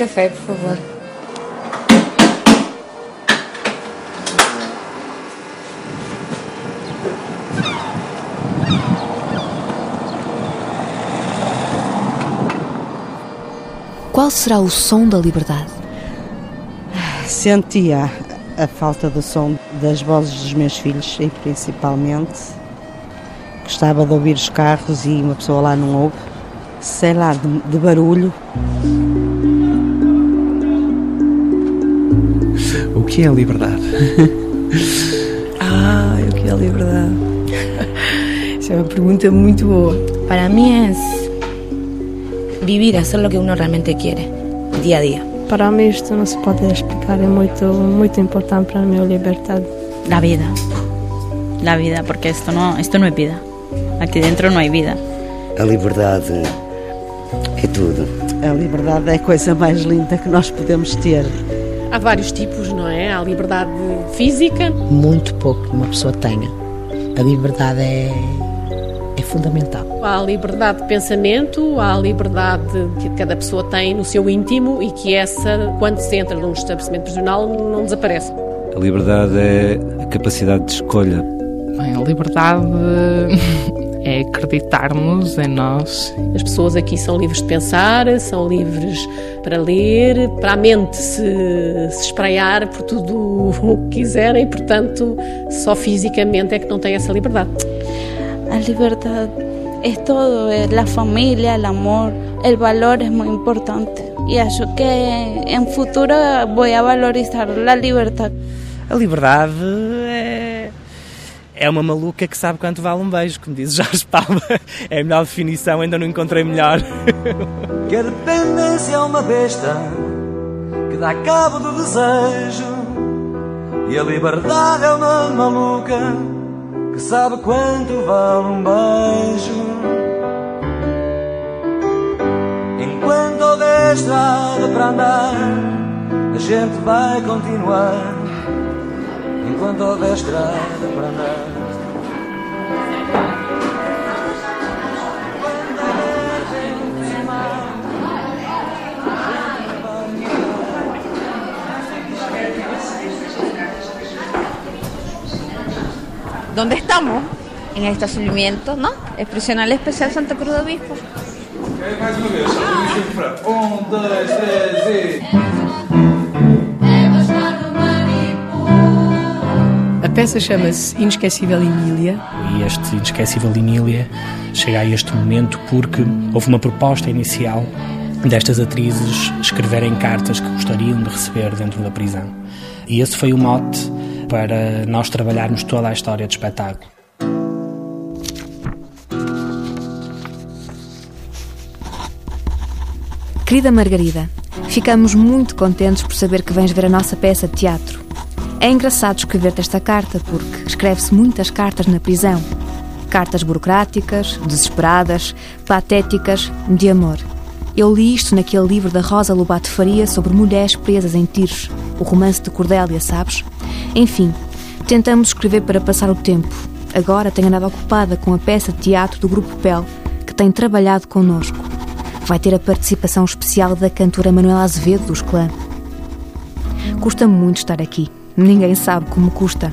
Café, por favor. Qual será o som da liberdade? Sentia a falta do som das vozes dos meus filhos, e principalmente. Gostava de ouvir os carros e uma pessoa lá não ouve. Sei lá, de, de barulho. Que é a liberdade? Ah, o que é a liberdade? Essa é uma pergunta muito boa. Para mí es vivir, hacer lo que uno realmente quiere, día a día. Para mim isto não se pode explicar, é muito, muito importante para mim a liberdade. La vida, la vida, porque esto no, esto no es vida. Aquí dentro no hay vida. A liberdade é tudo. A liberdade é a coisa mais linda que nós podemos ter. Há vários tipos, não é? Há a liberdade física. Muito pouco que uma pessoa tenha. A liberdade é, é fundamental. Há a liberdade de pensamento, há a liberdade que cada pessoa tem no seu íntimo e que essa, quando se entra num estabelecimento prisional, não desaparece. A liberdade é a capacidade de escolha. Bem, a liberdade é acreditarmos em nós. As pessoas aqui são livres de pensar, são livres para ler, para a mente se, se espraiar por tudo o que quiserem, portanto, só fisicamente é que não têm essa liberdade. A liberdade é todo, é a família, o amor, o valor é muito importante. E acho que em futuro vou a valorizar a liberdade. A liberdade é uma maluca que sabe quanto vale um beijo, como diz Jorge Palma. É a melhor definição, ainda não encontrei melhor. Que a dependência é uma besta que dá cabo do desejo. E a liberdade é uma maluca que sabe quanto vale um beijo. Enquanto houver estrada para andar, a gente vai continuar enquanto houver estrada para andar. ¿Dónde estamos? En el estacionamiento, ¿no? El prisional especial Santa Cruz de Obispo. Mais uma vez, um, dois, três e. peça chama-se Inesquecível Emília. E este Inesquecível Emília chega a este momento porque houve uma proposta inicial destas atrizes escreverem cartas que gostariam de receber dentro da prisão. E esse foi o mote para nós trabalharmos toda a história do espetáculo. Querida Margarida, ficamos muito contentes por saber que vens ver a nossa peça de teatro. É engraçado escrever-te esta carta porque escreve-se muitas cartas na prisão. Cartas burocráticas, desesperadas, patéticas, de amor. Eu li isto naquele livro da Rosa Lobato Faria sobre mulheres presas em tiros, o romance de Cordélia, sabes? Enfim, tentamos escrever para passar o tempo. Agora tenho andado ocupada com a peça de teatro do Grupo Pel, que tem trabalhado connosco. Vai ter a participação especial da cantora Manuela Azevedo dos Clã. Custa-me muito estar aqui. Ninguém sabe como custa.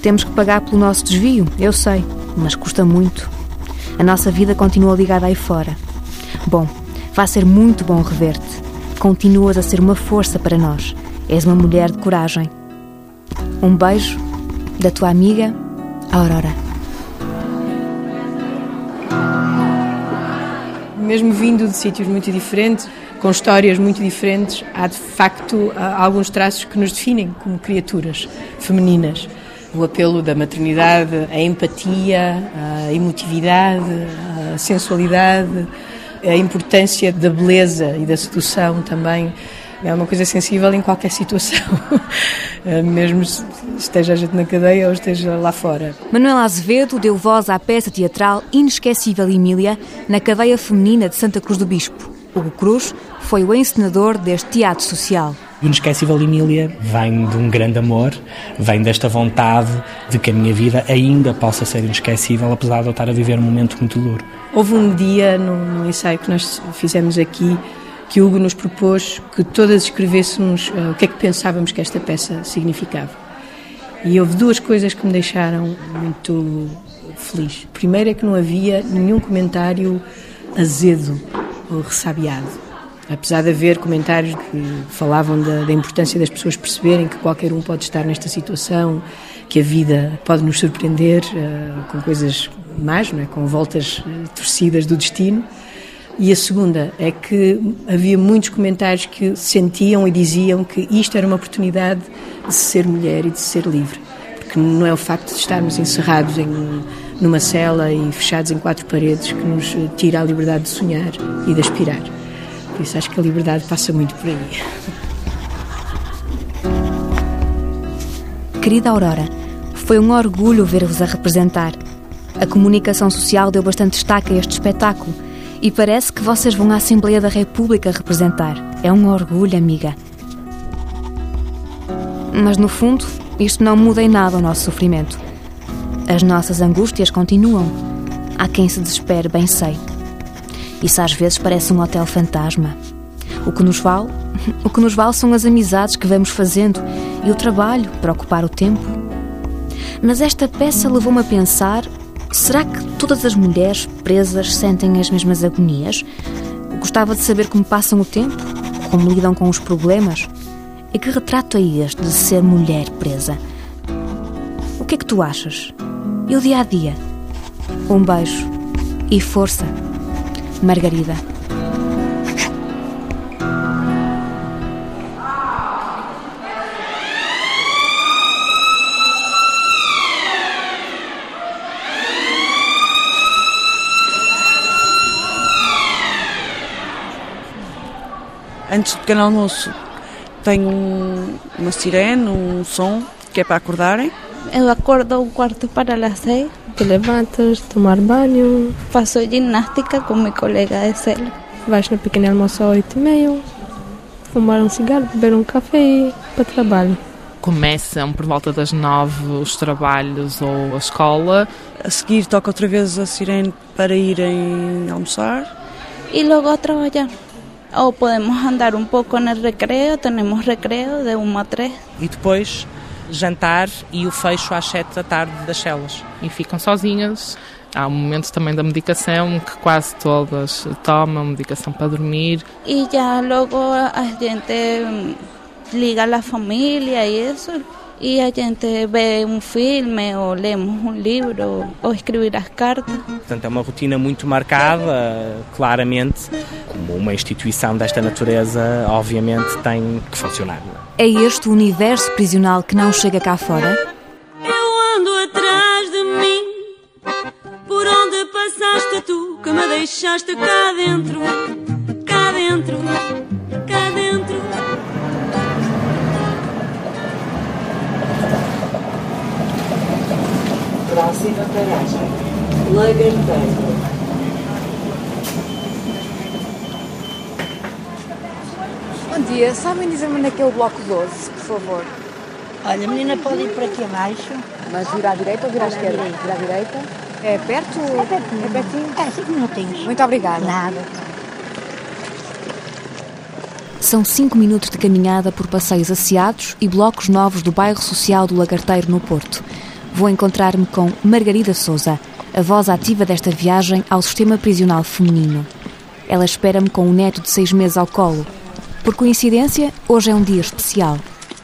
Temos que pagar pelo nosso desvio, eu sei, mas custa muito. A nossa vida continua ligada aí fora. Bom, vai ser muito bom rever-te. Continuas a ser uma força para nós. És uma mulher de coragem. Um beijo da tua amiga Aurora. Mesmo vindo de sítios muito diferentes, com histórias muito diferentes, há de facto alguns traços que nos definem como criaturas femininas. O apelo da maternidade, a empatia, a emotividade, a sensualidade, a importância da beleza e da sedução também é uma coisa sensível em qualquer situação, mesmo esteja a gente na cadeia ou esteja lá fora. Manuela Azevedo deu voz à peça teatral Inesquecível Emília na cadeia feminina de Santa Cruz do Bispo. Hugo Cruz foi o encenador deste teatro social. O Inesquecível Emília vem de um grande amor, vem desta vontade de que a minha vida ainda possa ser inesquecível, apesar de eu estar a viver um momento muito duro. Houve um dia, num ensaio que nós fizemos aqui, que Hugo nos propôs que todas escrevêssemos uh, o que é que pensávamos que esta peça significava. E houve duas coisas que me deixaram muito feliz. Primeiro é que não havia nenhum comentário azedo ressabiado. Apesar de haver comentários que falavam da, da, importância das pessoas perceberem que qualquer um pode estar nesta situação, que a vida pode nos surpreender uh, com coisas más, não é? com voltas uh, torcidas do destino, e a segunda é que havia muitos comentários que sentiam e diziam que isto era uma oportunidade de ser mulher e de ser livre. Porque não é o facto de estarmos encerrados em, numa cela e fechados em quatro paredes que nos tira a liberdade de sonhar e de aspirar. Por isso acho que a liberdade passa muito por aí. Querida Aurora, foi um orgulho ver-vos a representar. A comunicação social deu bastante destaque a este espetáculo e parece que vocês vão à Assembleia da República representar. É um orgulho, amiga. Mas no fundo, isto não muda em nada o nosso sofrimento. As nossas angústias continuam. Há quem se desespere, bem sei. Isso às vezes parece um hotel fantasma. O que nos vale, o que nos vale são as amizades que vamos fazendo e o trabalho para ocupar o tempo. Mas esta peça levou-me a pensar Será que todas as mulheres presas sentem as mesmas agonias? Gostava de saber como passam o tempo, como lidam com os problemas. E que retrato é este de ser mulher presa? O que é que tu achas? E o dia a dia? Um beijo e força, Margarida. antes do pequeno almoço tenho um, uma sirene, um som que é para acordarem. Eu acordo um quarto para as seis. Te levantas, tomar banho. Faço ginástica com meu colega de cela. Vais no pequeno almoço às oito e meia, fumar um cigarro, beber um café e para trabalho. Começam por volta das nove os trabalhos ou a escola. A seguir toca outra vez a sirene para irem almoçar. E logo a trabalhar. Ou podemos andar um pouco no recreio, temos recreio de 1 a 3. E depois jantar e o fecho às 7 da tarde das celas. E ficam sozinhas. Há um momento também da medicação que quase todas tomam medicação para dormir. E já logo a gente liga a família e isso e a gente vê um filme ou lemos um livro ou escrever as cartas. Portanto, é uma rotina muito marcada, claramente, como uma instituição desta natureza, obviamente, tem que funcionar. É este o universo prisional que não chega cá fora? Eu ando atrás de mim, por onde passaste tu, que me deixaste cá dentro, cá dentro, Próxima paragem, Lagarteiro. Bom dia, sabem dizer-me onde é que é o bloco 12, por favor? Olha, a menina pode ir por aqui abaixo. Mas virar à direita ou virar à esquerda? Virar à direita. É perto? É pertinho. É pertinho? É, cinco minutinhos. Muito obrigada. Nada. São cinco minutos de caminhada por passeios asseados e blocos novos do bairro social do Lagarteiro, no Porto. Vou encontrar-me com Margarida Souza, a voz ativa desta viagem ao sistema prisional feminino. Ela espera-me com um neto de seis meses ao colo. Por coincidência, hoje é um dia especial.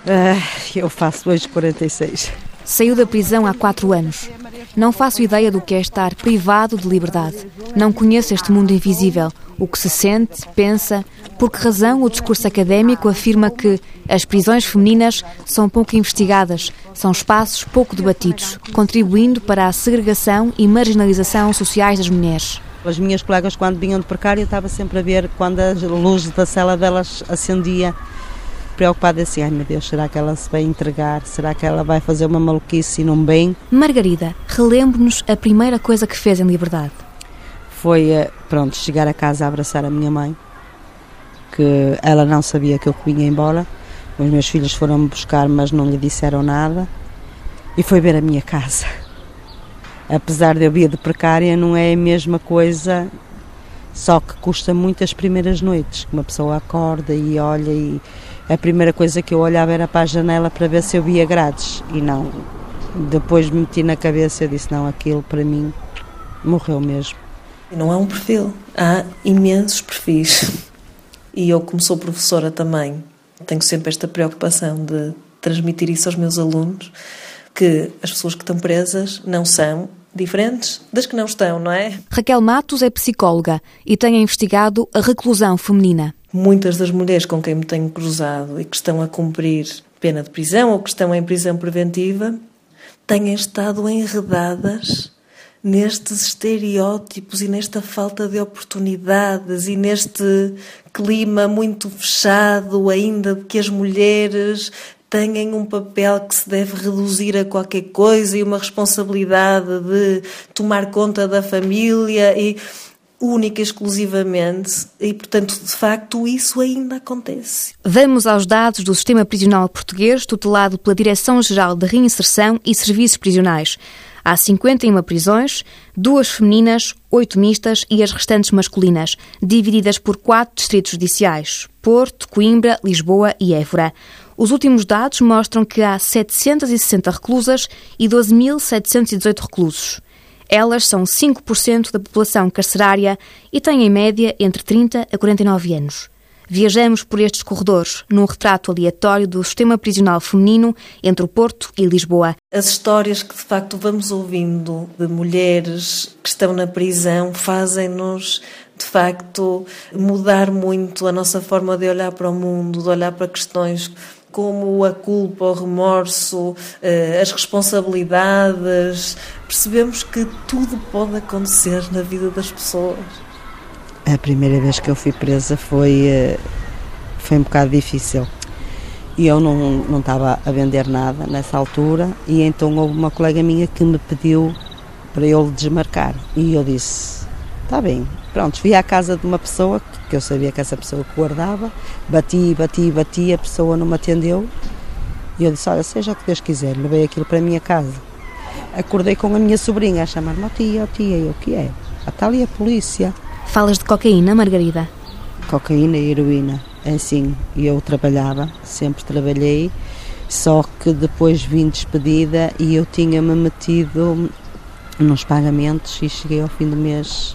Ah, eu faço hoje 46. Saiu da prisão há quatro anos. Não faço ideia do que é estar privado de liberdade. Não conheço este mundo invisível, o que se sente, pensa. Por que razão o discurso académico afirma que as prisões femininas são pouco investigadas, são espaços pouco debatidos, contribuindo para a segregação e marginalização sociais das mulheres? As minhas colegas, quando vinham de precário, eu estava sempre a ver quando a luz da cela delas acendia, preocupada assim: ai meu Deus, será que ela se vai entregar? Será que ela vai fazer uma maluquice e não bem? Margarida, relembre-nos a primeira coisa que fez em liberdade. Foi, eh, pronto, chegar a casa a abraçar a minha mãe, que ela não sabia que eu vinha embora. Os meus filhos foram-me buscar, mas não lhe disseram nada. E foi ver a minha casa apesar de eu vir de precária, não é a mesma coisa, só que custa muito as primeiras noites, que uma pessoa acorda e olha e a primeira coisa que eu olhava era para a janela para ver se eu via grades e não. Depois meti na cabeça e disse, não, aquilo para mim morreu mesmo. Não é um perfil, há imensos perfis. E eu, como sou professora também, tenho sempre esta preocupação de transmitir isso aos meus alunos, que as pessoas que estão presas não são diferentes das que não estão, não é? Raquel Matos é psicóloga e tem investigado a reclusão feminina. Muitas das mulheres com quem me tenho cruzado e que estão a cumprir pena de prisão ou que estão em prisão preventiva têm estado enredadas nestes estereótipos e nesta falta de oportunidades e neste clima muito fechado ainda de que as mulheres têm um papel que se deve reduzir a qualquer coisa e uma responsabilidade de tomar conta da família e única e exclusivamente e portanto de facto isso ainda acontece. Vamos aos dados do Sistema Prisional Português tutelado pela Direção-Geral de Reinserção e Serviços Prisionais. Há 51 prisões, duas femininas, oito mistas e as restantes masculinas, divididas por quatro distritos judiciais: Porto, Coimbra, Lisboa e Évora. Os últimos dados mostram que há 760 reclusas e 12.718 reclusos. Elas são 5% da população carcerária e têm em média entre 30 a 49 anos. Viajamos por estes corredores num retrato aleatório do sistema prisional feminino entre o Porto e Lisboa. As histórias que de facto vamos ouvindo de mulheres que estão na prisão fazem-nos de facto mudar muito a nossa forma de olhar para o mundo, de olhar para questões como a culpa, o remorso, eh, as responsabilidades. Percebemos que tudo pode acontecer na vida das pessoas. A primeira vez que eu fui presa foi, eh, foi um bocado difícil. E eu não, não estava a vender nada nessa altura, e então houve uma colega minha que me pediu para eu desmarcar. E eu disse: está bem. Pronto, fui à casa de uma pessoa que eu sabia que essa pessoa guardava, bati, bati, bati, a pessoa não me atendeu. E eu disse: Olha, seja o que Deus quiser, levei aquilo para a minha casa. Acordei com a minha sobrinha a chamar-me: oh, tia, oh, tia, e o que é? Está ali a polícia. Falas de cocaína, Margarida? Cocaína e heroína, é assim. E eu trabalhava, sempre trabalhei, só que depois vim despedida e eu tinha-me metido nos pagamentos e cheguei ao fim do mês,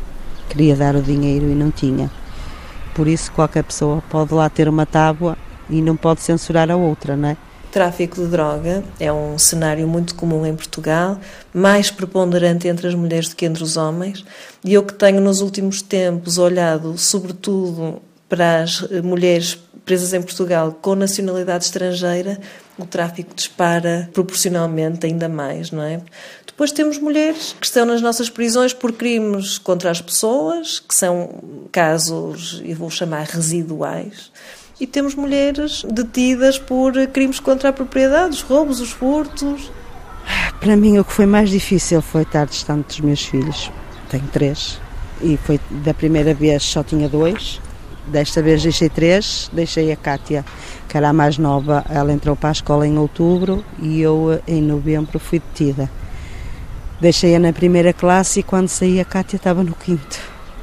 queria dar o dinheiro e não tinha. Por isso, qualquer pessoa pode lá ter uma tábua e não pode censurar a outra, não é? tráfico de droga é um cenário muito comum em Portugal, mais preponderante entre as mulheres do que entre os homens, e eu que tenho nos últimos tempos olhado sobretudo para as mulheres presas em Portugal com nacionalidade estrangeira, o tráfico dispara proporcionalmente ainda mais, não é? Depois temos mulheres que estão nas nossas prisões por crimes contra as pessoas, que são casos, eu vou chamar residuais, e temos mulheres detidas por crimes contra a propriedade, os roubos, os furtos. Para mim, o que foi mais difícil foi estar distante dos meus filhos. Tenho três. E foi da primeira vez só tinha dois. Desta vez deixei três. Deixei a Kátia, que era a mais nova. Ela entrou para a escola em outubro e eu, em novembro, fui detida. Deixei-a na primeira classe e quando saí a Kátia estava no quinto.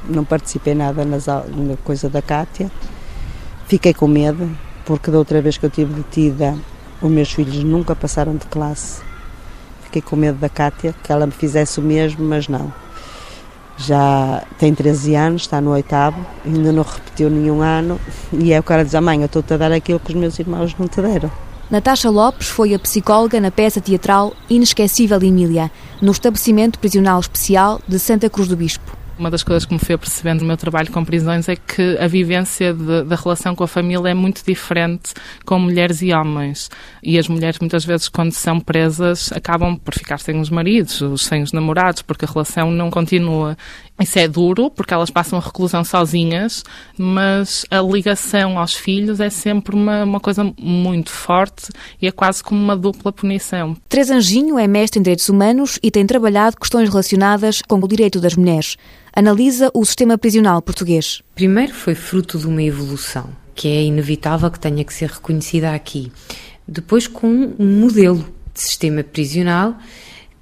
Não participei nada nas, na coisa da Kátia Fiquei com medo, porque da outra vez que eu tive detida, os meus filhos nunca passaram de classe. Fiquei com medo da Cátia, que ela me fizesse o mesmo, mas não. Já tem 13 anos, está no oitavo, ainda não repetiu nenhum ano, e é o cara diz: mãe, eu estou-te a dar aquilo que os meus irmãos não te deram. Natasha Lopes foi a psicóloga na peça teatral Inesquecível Emília, no estabelecimento prisional especial de Santa Cruz do Bispo. Uma das coisas que me foi percebendo no meu trabalho com prisões é que a vivência de, da relação com a família é muito diferente com mulheres e homens. E as mulheres, muitas vezes, quando são presas, acabam por ficar sem os maridos, sem os namorados, porque a relação não continua. Isso é duro, porque elas passam a reclusão sozinhas, mas a ligação aos filhos é sempre uma, uma coisa muito forte e é quase como uma dupla punição. Teresa Anjinho é mestre em Direitos Humanos e tem trabalhado questões relacionadas com o direito das mulheres. Analisa o sistema prisional português. Primeiro foi fruto de uma evolução, que é inevitável que tenha que ser reconhecida aqui. Depois com um modelo de sistema prisional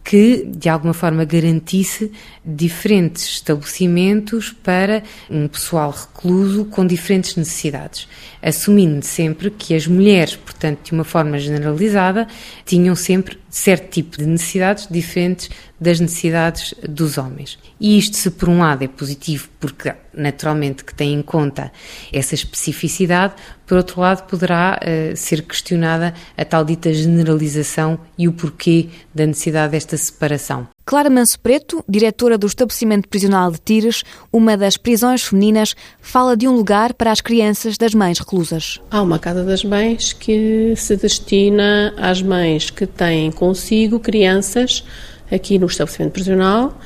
que de alguma forma garantisse diferentes estabelecimentos para um pessoal recluso com diferentes necessidades, assumindo sempre que as mulheres, portanto, de uma forma generalizada, tinham sempre certo tipo de necessidades diferentes das necessidades dos homens. E isto, se por um lado é positivo, porque naturalmente que tem em conta essa especificidade, por outro lado poderá uh, ser questionada a tal dita generalização e o porquê da necessidade desta separação. Clara Manso Preto, diretora do estabelecimento prisional de Tires, uma das prisões femininas, fala de um lugar para as crianças das mães reclusas. Há uma casa das mães que se destina às mães que têm consigo crianças aqui no estabelecimento prisional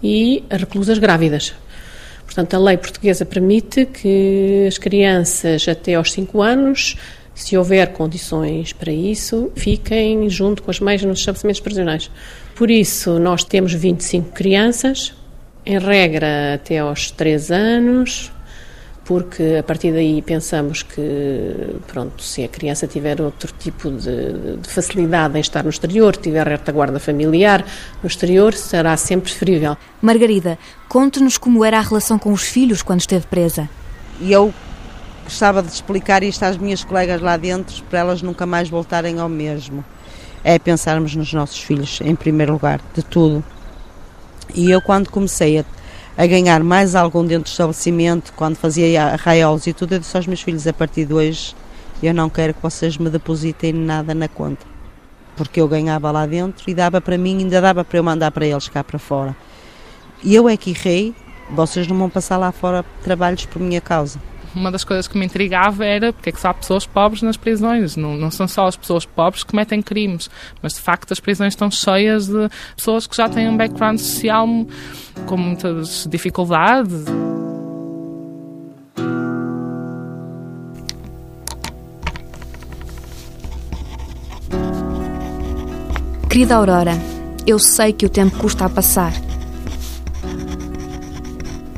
e reclusas grávidas. Portanto, a lei portuguesa permite que as crianças até aos 5 anos se houver condições para isso, fiquem junto com as mães nos estabelecimentos prisionais. Por isso, nós temos 25 crianças, em regra até aos 3 anos, porque a partir daí pensamos que, pronto, se a criança tiver outro tipo de, de facilidade em estar no exterior, tiver retaguarda familiar no exterior, será sempre preferível. Margarida, conte-nos como era a relação com os filhos quando esteve presa. E eu gostava de explicar isto às minhas colegas lá dentro para elas nunca mais voltarem ao mesmo. É pensarmos nos nossos filhos em primeiro lugar, de tudo. E eu, quando comecei a, a ganhar mais algum dentro do estabelecimento, quando fazia arraiolos e tudo, eu disse aos meus filhos: a partir de hoje, eu não quero que vocês me depositem nada na conta. Porque eu ganhava lá dentro e dava para mim, ainda dava para eu mandar para eles cá para fora. E eu é que errei, vocês não vão passar lá fora trabalhos por minha causa uma das coisas que me intrigava era porque é que só há pessoas pobres nas prisões. Não, não são só as pessoas pobres que cometem crimes, mas de facto as prisões estão cheias de pessoas que já têm um background social com muitas dificuldades. Querida Aurora, eu sei que o tempo custa a passar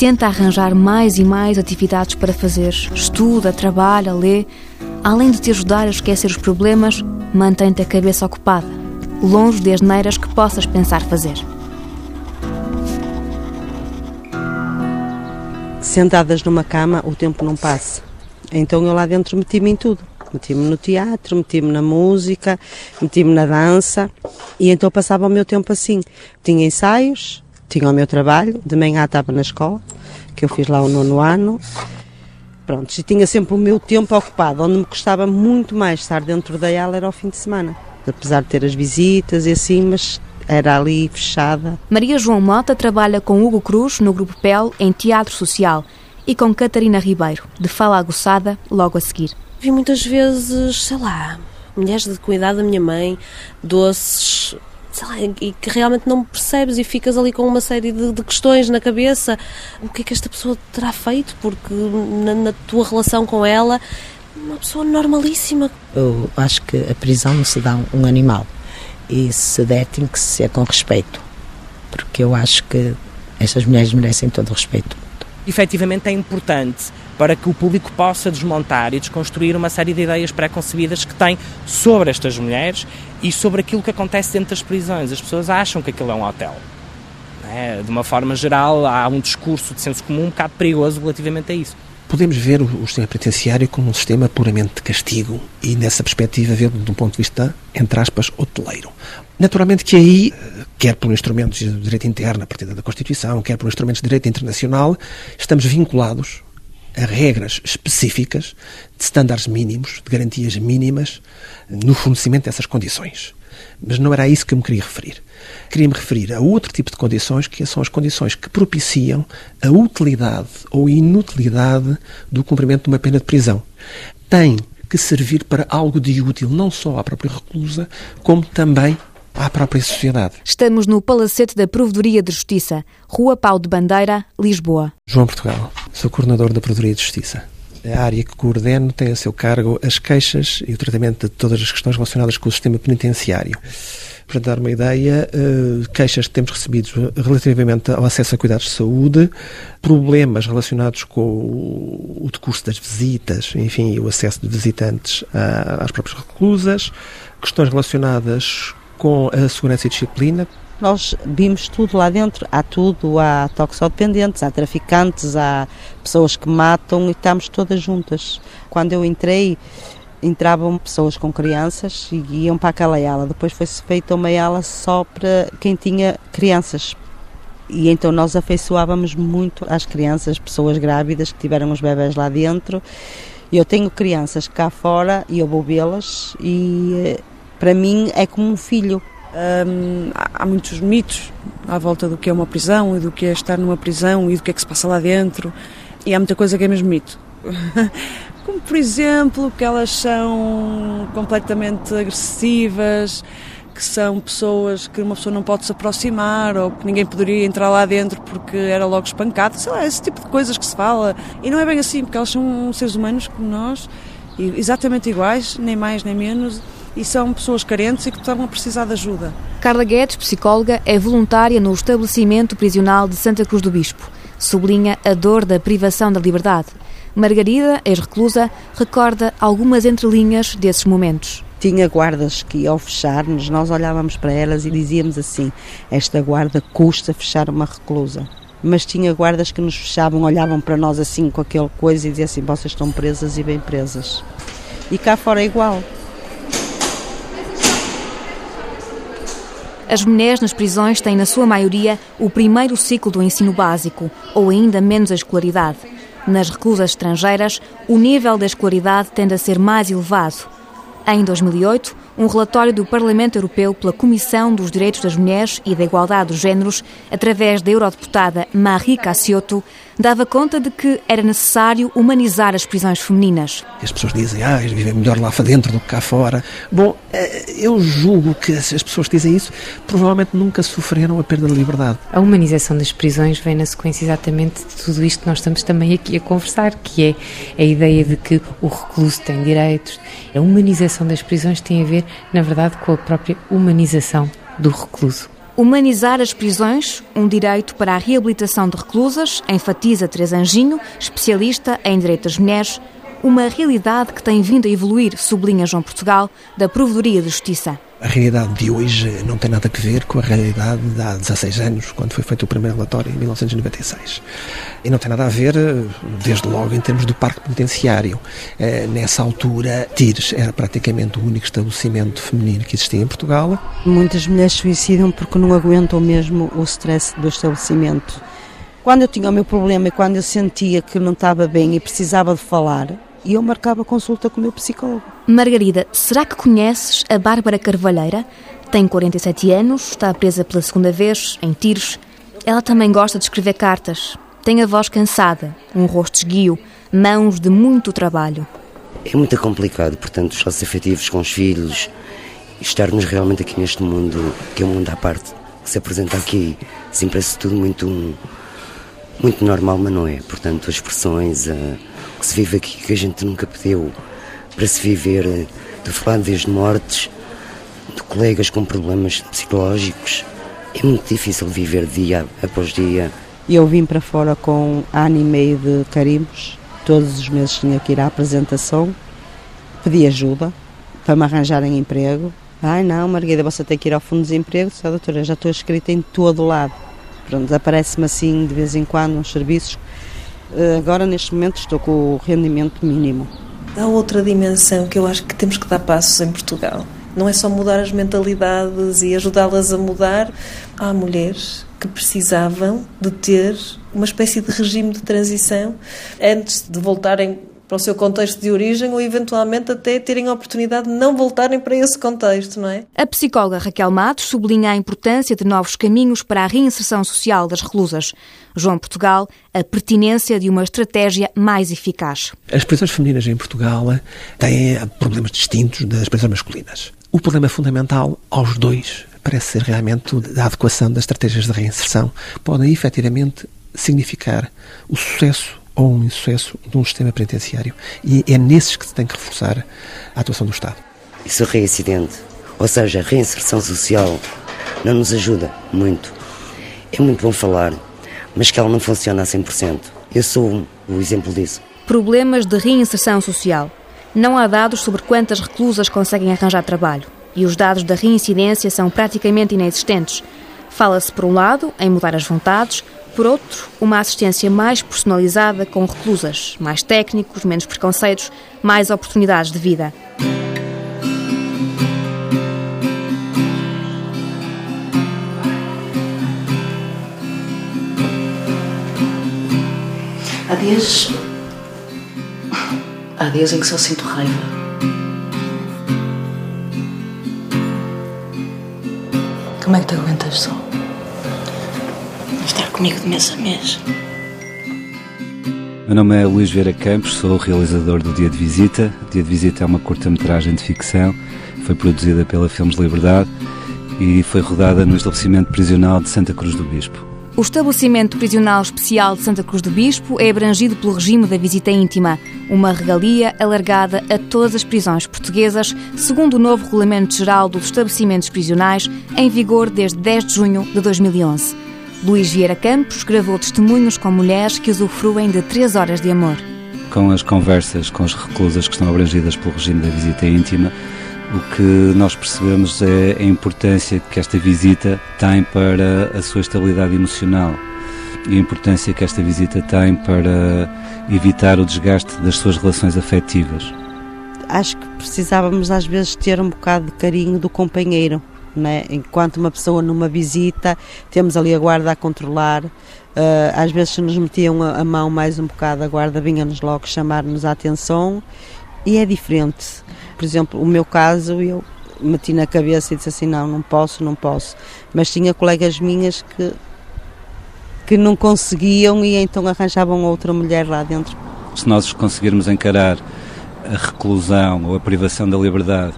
tenta arranjar mais e mais atividades para fazer. Estuda, trabalha, lê. Além de te ajudar a esquecer os problemas, mantém-te a cabeça ocupada, longe de asneiras que possas pensar fazer. Sentadas numa cama, o tempo não passa. Então eu lá dentro meti-me em tudo. Meti-me no teatro, meti-me na música, meti-me na dança. E então passava o meu tempo assim. Tinha ensaios, tinha o meu trabalho, de manhã estava na escola, que eu fiz lá o nono ano. Pronto, e tinha sempre o meu tempo ocupado, onde me custava muito mais estar dentro da aula era ao fim de semana. Apesar de ter as visitas e assim, mas era ali fechada. Maria João Mota trabalha com Hugo Cruz no Grupo PEL em Teatro Social e com Catarina Ribeiro, de Fala Aguçada, logo a seguir. Vi muitas vezes, sei lá, mulheres de cuidar da minha mãe, doces, lá, e que realmente não percebes e ficas ali com uma série de, de, questões na cabeça. O que é que esta pessoa terá feito? Porque na, na tua relação com ela, uma pessoa normalíssima. Eu acho que a prisão não se dá um animal e se der tem que ser com respeito, porque eu acho que estas mulheres merecem todo o respeito. Efetivamente é importante para que o público possa desmontar e desconstruir uma série de ideias pré-concebidas que tem sobre estas mulheres e sobre aquilo que acontece dentro das prisões. As pessoas acham que aquilo é um hotel. É? De uma forma geral, há um discurso de senso comum um bocado perigoso relativamente a isso. Podemos ver o, sistema penitenciário como um sistema puramente de castigo e, nessa perspectiva, ver de um ponto de vista, entre aspas, hoteleiro. Naturalmente que aí, quer por instrumentos de direito interno, a partir da Constituição, quer por instrumentos de direito internacional, estamos vinculados a regras específicas de estándares mínimos, de garantias mínimas no fornecimento dessas condições. Mas não era a isso que eu me queria referir. Queria-me referir a outro tipo de condições, que são as condições que propiciam a utilidade ou inutilidade do cumprimento de uma pena de prisão. Tem que servir para algo de útil não só à própria reclusa, como também à própria sociedade. Estamos no Palacete da Provedoria de Justiça, Rua Pau de Bandeira, Lisboa. João Portugal, sou coordenador da Provedoria de Justiça. A área que coordeno tem a seu cargo as queixas e o tratamento de todas as questões relacionadas com o sistema penitenciário. Para dar uma ideia, eh, queixas que temos recebidos relativamente ao acesso a cuidados de saúde, problemas relacionados com o decurso das visitas, enfim, o acesso de visitantes às próprias reclusas, questões relacionadas com a segurança e disciplina. Nós vimos tudo lá dentro, há tudo, há toxodependentes, há traficantes, há pessoas que matam e estamos todas juntas. Quando eu entrei, entravam pessoas com crianças e iam para aquela ala. Depois foi-se feita uma ala só para quem tinha crianças. E então nós afeiçoávamos muito às crianças, pessoas grávidas que tiveram os bebés lá dentro. Eu tenho crianças cá fora e eu vou vê-las e eh, para mim é como um filho. Hum, há muitos mitos à volta do que é uma prisão e do que é estar numa prisão e do que é que se passa lá dentro. E há muita coisa que é mesmo mito. Como, por exemplo, que elas são completamente agressivas, que são pessoas que uma pessoa não pode se aproximar ou que ninguém poderia entrar lá dentro porque era logo espancado, sei lá, esse tipo de coisas que se fala. E não é bem assim, porque elas são seres humanos como nós, exatamente iguais, nem mais nem menos e são pessoas carentes e que estão a precisar de ajuda. Carla Guedes, psicóloga, é voluntária no estabelecimento prisional de Santa Cruz do Bispo. Sublinha a dor da privação da liberdade. Margarida, ex-reclusa, recorda algumas entrelinhas desses momentos. Tinha guardas que, ao fechar-nos, nós olhávamos para elas e dizíamos assim: Esta guarda custa fechar uma reclusa. Mas tinha guardas que nos fechavam, olhavam para nós assim com aquele coisa e diziam assim: Vocês estão presas e bem presas. E cá fora é igual. As mulheres nas prisões têm, na sua maioria, o primeiro ciclo do ensino básico, ou ainda menos a escolaridade. Nas reclusas estrangeiras, o nível da escolaridade tende a ser mais elevado. Em 2008, um relatório do Parlamento Europeu pela Comissão dos Direitos das Mulheres e da Igualdade dos Gêneros, através da eurodeputada Marie Cassiotto, dava conta de que era necessário humanizar as prisões femininas. As pessoas dizem, ah, eles vivem melhor lá dentro do que cá fora. Bom, eh, eu julgo que as pessoas que dizem isso provavelmente nunca sofreram a perda de liberdade. A humanização das prisões vem na sequência exatamente de tudo isto que nós estamos também aqui a conversar, que é a ideia de que o recluso tem direitos. A humanização das prisões tem a ver, na verdade, com a própria humanização do recluso. Humanizar as prisões, um direito para a reabilitação de reclusas, enfatiza Teresa Anjinho, especialista em direitos das mulheres, uma realidade que tem vindo a evoluir, sublinha João Portugal, da Provedoria de Justiça a realidade de hoje não tem nada a ver com a realidade de há 16 anos, quando foi feito o primeiro relatório, em 1996. E não tem nada a ver, desde logo, em termos do parque penitenciário. Eh, nessa altura, Tires era praticamente o único estabelecimento feminino que existia em Portugal. Muitas mulheres suicidam porque não aguentam mesmo o stress do estabelecimento. Quando eu tinha o meu problema e quando eu sentia que não estava bem e precisava de falar, e eu marcava consulta com o meu psicólogo. Margarida, será que conheces a Bárbara Carvalheira? Tem 47 anos, está presa pela segunda vez, em tiros. Ela também gosta de escrever cartas. Tem a voz cansada, um rosto esguio, mãos de muito trabalho. É muito complicado, portanto, os laços afetivos com os filhos, estarmos realmente aqui neste mundo, que é um mundo à parte, que se apresenta aqui, assim parece tudo muito, muito normal, mas não é. Portanto, as expressões, a que se vive aqui que a gente nunca pediu para se viver, eh, de falar desde mortes, de colegas com problemas psicológicos. É muito difícil viver dia após dia. Eu vim para fora com ano e meio de carimbos. Todos os meses tinha que ir à apresentação, pedi ajuda para me arranjarem emprego. Ai não, Margarida, você tem que ir ao fundo de desemprego. Disse, doutora, já estou escrita em todo lado. Pronto, aparece-me assim de vez em quando uns serviços agora, neste momento, estou com o rendimento mínimo. Há outra dimensão que eu acho que temos que dar passos em Portugal, Não é só mudar as mentalidades e ajudá-las a mudar. Há mulheres que precisavam de ter uma espécie de regime de transição antes de voltarem para o seu contexto de origem ou eventualmente até terem a oportunidade de não voltarem para esse contexto, não é? A psicóloga Raquel Matos sublinha a importância de novos caminhos para a reinserção social das reclusas. João Portugal, a pertinência de uma estratégia mais eficaz. As prisões femininas em Portugal têm problemas distintos das prisões masculinas. O problema fundamental aos dois parece ser realmente a adequação das estratégias de reinserção. Podem efetivamente significar o sucesso ou um insucesso de um sistema penitenciário. E é nesses que se tem que reforçar a atuação do Estado. Isso é reincidente, ou seja, a reinserção social não nos ajuda muito. É muito bom falar, mas que ela não funciona a 100%. Eu sou o exemplo disso. Problemas de reinserção social. Não há dados sobre quantas reclusas conseguem arranjar trabalho. E os dados da reincidência são praticamente inexistentes. Fala-se, por um lado, em mudar as vontades, por outro, uma assistência mais personalizada com reclusas, mais técnicos, menos preconceitos, mais oportunidades de vida. Há dias. Há dias em que só sinto raiva. Como é que te aguentas só? Comigo de mês a mês. Meu nome é Luís Vieira Campos, sou o realizador do Dia de Visita. O Dia de Visita é uma curta-metragem de ficção, foi produzida pela Filmes Liberdade e foi rodada no estabelecimento prisional de Santa Cruz do Bispo. O estabelecimento prisional especial de Santa Cruz do Bispo é abrangido pelo regime da visita íntima, uma regalia alargada a todas as prisões portuguesas, segundo o novo Regulamento Geral dos Estabelecimentos Prisionais, em vigor desde 10 de junho de 2011. Luís Vieira Campos gravou testemunhos com mulheres que usufruem de três horas de amor. Com as conversas com as reclusas que estão abrangidas pelo regime da visita íntima, o que nós percebemos é a importância que esta visita tem para a sua estabilidade emocional e a importância que esta visita tem para evitar o desgaste das suas relações afetivas. Acho que precisávamos às vezes ter um bocado de carinho do companheiro, né? enquanto uma pessoa numa visita, temos ali a guarda a controlar. Uh, às vezes, se nos metiam a, mão mais um bocado, a guarda vinha-nos logo chamar-nos a atenção e é diferente. Por exemplo, o meu caso, eu meti na cabeça e disse assim: não, não posso, não posso. Mas tinha colegas minhas que, que não conseguiam e então arranjavam outra mulher lá dentro. Se nós conseguirmos encarar a reclusão ou a privação da liberdade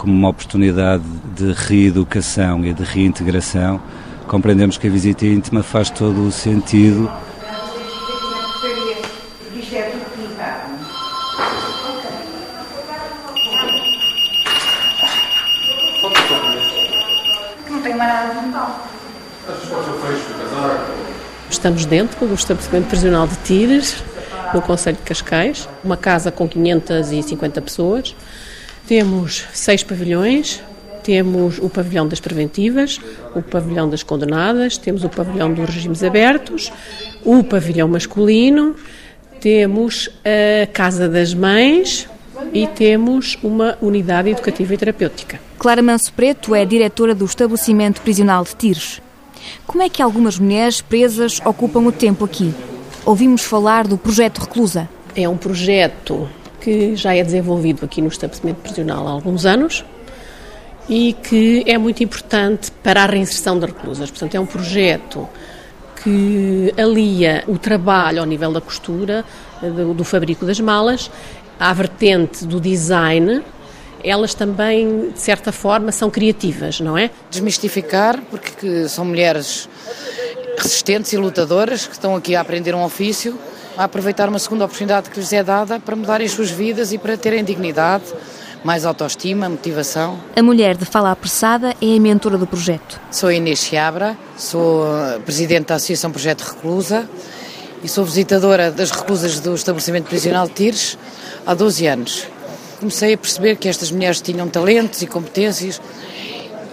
como uma oportunidade de reeducação e de reintegração, compreendemos que a visita íntima faz todo o sentido. Estamos dentro do estabelecimento prisional de Tires, no Conselho de Cascais, uma casa com 550 pessoas. Temos seis pavilhões, temos o pavilhão das preventivas, o pavilhão das condenadas, temos o pavilhão dos regimes abertos, o pavilhão masculino, temos a Casa das Mães e temos uma unidade educativa e terapêutica. Clara Manso Preto é diretora do estabelecimento prisional de Tires. Como é que algumas mulheres presas ocupam o tempo aqui? Ouvimos falar do projeto Reclusa. É um projeto que já é desenvolvido aqui no estabelecimento prisional há alguns anos e que é muito importante para a reinserção das reclusas. Portanto, é um projeto que alia o trabalho ao nível da costura, do, do fabrico das malas, à vertente do design, elas também, de certa forma, são criativas, não é? Desmistificar, porque são mulheres resistentes e lutadoras que estão aqui a aprender um ofício, a aproveitar uma segunda oportunidade que lhes é dada para mudarem as suas vidas e para terem dignidade, mais autoestima, motivação. A mulher de fala apressada é a mentora do projeto. Sou Inês Chiabra, sou presidente da Associação Projeto Reclusa e sou visitadora das reclusas do estabelecimento prisional de Tires há 12 anos comecei a perceber que estas mulheres tinham talentos e competências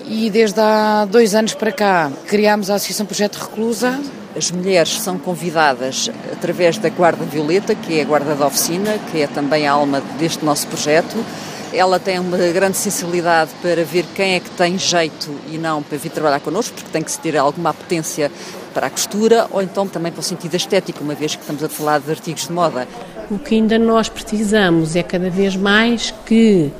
e desde há dois anos para cá criámos a Associação Projeto Reclusa. As mulheres são convidadas através da Guarda Violeta, que é a guarda da oficina, que é também a alma deste nosso projeto. Ela tem uma grande sensibilidade para ver quem é que tem jeito e não para vir trabalhar connosco, porque tem que se ter alguma apetência para a costura ou então também para o sentido estético, uma vez que estamos a falar de artigos de moda. O que ainda nós precisamos é cada vez mais que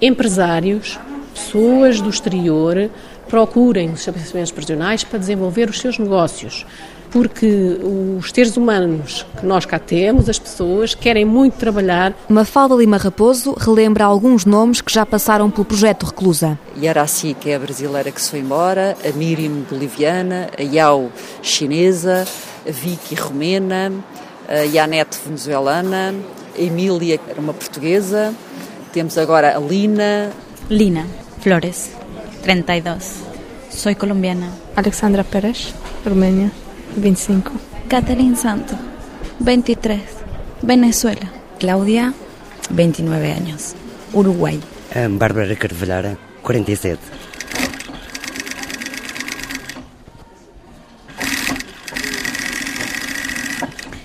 empresários, pessoas do exterior, procurem os estabelecimentos prisionais para desenvolver os seus negócios porque os seres humanos que nós cá temos, as pessoas, querem muito trabalhar. Mafalda Lima Raposo relembra alguns nomes que já passaram pelo projeto Reclusa. Yaraci, que é a brasileira que se foi embora, a Miriam boliviana, a Yao chinesa, a Vicky romena, a Yanete venezuelana, a Emília era uma portuguesa, temos agora a Lina. Lina Flores, 32. Soy colombiana. Alexandra Pérez, Romênia. 25. Catherine Santo, 23, Venezuela. Claudia, 29 años, Uruguay. Um, Bárbara Carvalhara, 47.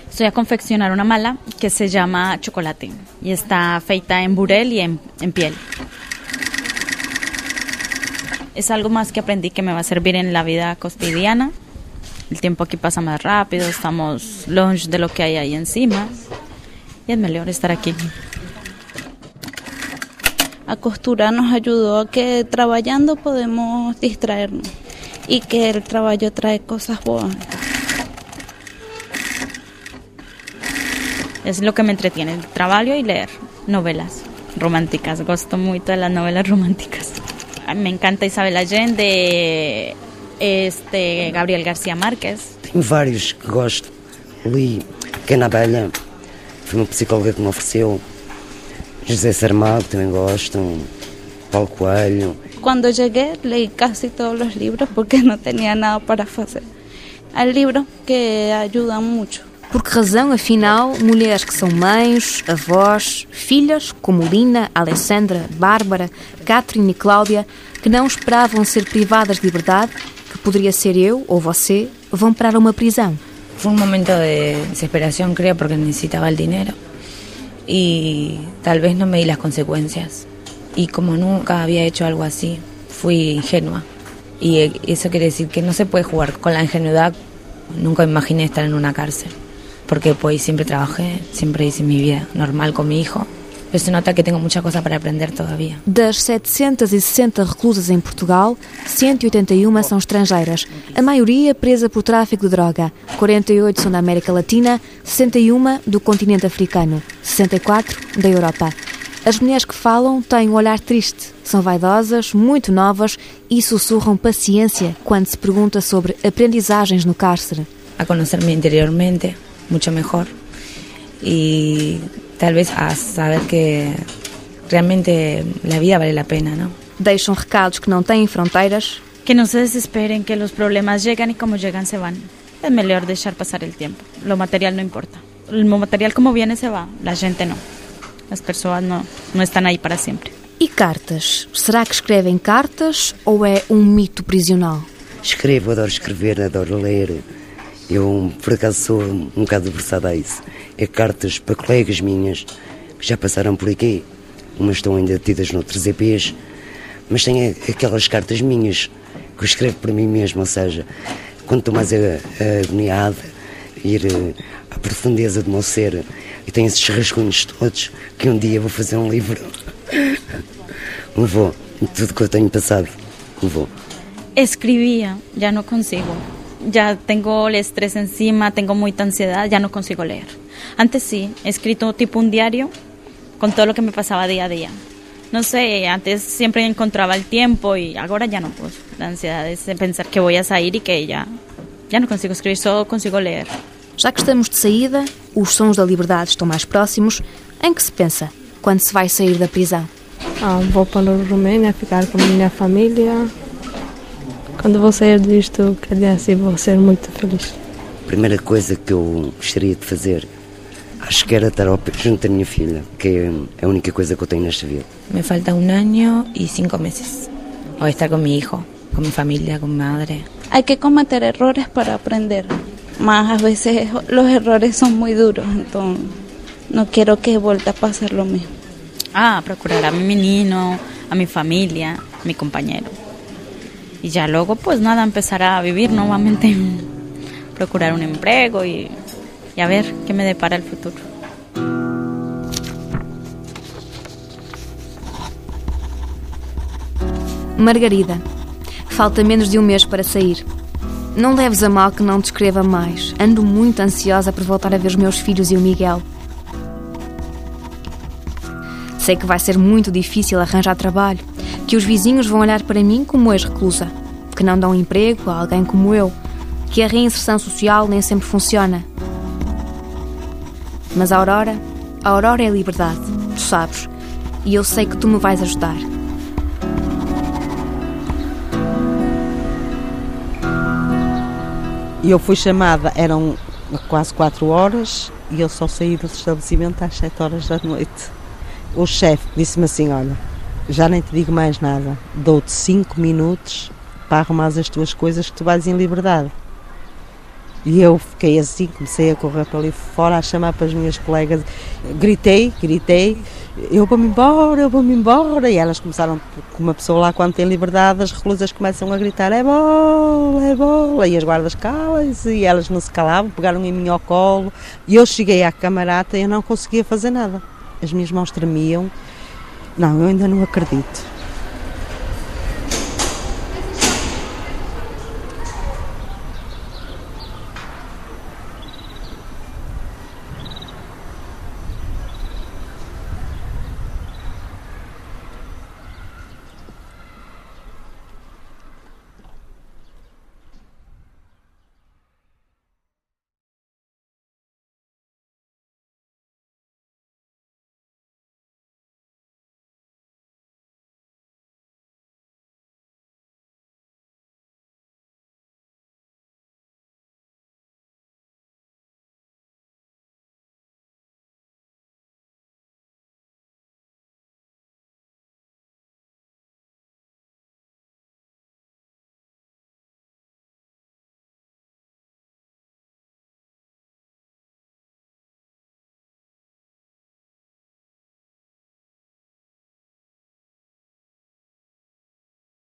Estoy a confeccionar una mala que se llama chocolate y está feita en burel y en, en piel. Es algo más que aprendí que me va a servir en la vida cotidiana el tiempo aquí pasa más rápido, estamos longe de lo que hay ahí encima y es mejor estar aquí. A costura nos ayudó a que trabajando podemos distraernos y que el trabajo trae cosas buenas. Es lo que me entretiene, el trabajo y leer novelas románticas. Gosto mucho de las novelas románticas. Me encanta Isabel Allende, este Gabriel Garcia Marques. Tenho vários que gosto. Li Pequena Abelha, foi uma psicóloga que me ofereceu. José Saramago também gosto. Paulo Coelho. Quando cheguei, leí casi todos os livros porque não tinha nada para fazer. Há livros que ajudam muito. Por que razão, afinal, mulheres que são mães, avós, filhas, como Lina, Alessandra, Bárbara, Catherine e Cláudia, que não esperavam ser privadas de liberdade, que poderia ser eu ou você, vão para uma prisão. Foi um momento de desesperação, creio, porque necessitava o dinheiro. E talvez não me di as consequências. E como nunca havia hecho algo assim, fui ingenua. E isso quer dizer que não se pode jugar com a ingenuidade. Nunca imaginé estar em uma cárcel. Porque pues siempre trabajé, siempre hice mi vida normal con mi hijo. Pero se nota que tenho muita coisa para aprender todavía. Das 760 reclusas em Portugal, 181 são estrangeiras, a maioria presa por tráfico de droga. 48 são da América Latina, 61 do continente africano, 64 da Europa. As mulheres que falam têm um olhar triste, são vaidosas, muito novas e sussurram paciência quando se pergunta sobre aprendizagens no cárcere. A conhecer-me interiormente, muito melhor. E tal vez a saber que realmente a vida vale a pena, não? Deixam recados que não têm fronteiras. Que não se desesperem, que os problemas chegam e como chegam se vão. É melhor deixar passar o tempo. O material não importa. O material como viene se vai, a gente não. As pessoas não, não estão aí para sempre. E cartas? Será que escrevem cartas ou é um mito prisional? Escrevo, adoro escrever, adoro ler. Eu, por acaso, sou um bocado versada a isso. É cartas para colegas minhas que já passaram por aqui. Umas estão ainda tidas noutros EPs, mas tem aquelas cartas minhas que eu escrevo para mim mesmo, ou seja, quando estou mais agoniada, ir eh, à profundeza do meu ser e tenho esses rascunhos todos que um dia vou fazer um livro. Não vou. Tudo que eu tenho passado, não vou. Escrevia, já não consigo. Ya tengo el estrés encima, tengo mucha ansiedad, ya no consigo leer. Antes sí, he escrito tipo un diario con todo lo que me pasaba día a día. No sé, antes siempre encontraba el tiempo y ahora ya no puedo. La ansiedad es pensar que voy a salir y que ya, ya no consigo escrever, só consigo ler. Já que estamos de saída, os sons da liberdade estão mais próximos. Em que se pensa quando se vai sair da prisão? Ah, vou para a Romênia ficar com a minha família. Quando vou sair disto, quer dizer assim, vou ser muito feliz. A primeira coisa que eu gostaria de fazer, acho que era estar junto da minha filha, que é a única coisa que eu tenho nesta vida. Me falta um ano e cinco meses. Ou estar com meu filho, com minha família, com minha madre. Hay que cometer errores para aprender. Más a veces los errores son muy duros, entonces no quiero que vuelva a pasar lo mismo. Ah, procurar a mi menino, a mi familia, a mi compañero. Y ya luego, pues nada, empezar a vivir nuevamente, procurar un empleo y, y a ver qué me depara el futuro. Margarida, falta menos de um mês para sair. Não leves a mal que não te escreva mais. Ando muito ansiosa por voltar a ver os meus filhos e o Miguel. Sei que vai ser muito difícil arranjar trabalho, que os vizinhos vão olhar para mim como ex-reclusa, que não dão emprego a alguém como eu, que a reinserção social nem sempre funciona. Mas a Aurora, a Aurora é a liberdade, tu sabes, e eu sei que tu me vais ajudar. Eu fui chamada, eram quase 4 horas e eu só saí do estabelecimento às 7 horas da noite. O chefe disse-me assim: Olha, já nem te digo mais nada, dou-te 5 minutos para arrumar as tuas coisas que tu vais em liberdade. E eu fiquei assim, comecei a correr para ali fora, a chamar para as minhas colegas. Gritei, gritei, eu vou-me embora, eu vou-me embora. E elas começaram, como uma pessoa lá quando tem liberdade, as reclusas começam a gritar, é bola, é bola. E as guardas calam-se e elas não se calavam, pegaram em mim ao colo. E eu cheguei à camarata e eu não conseguia fazer nada. As minhas mãos tremiam. Não, eu ainda não acredito.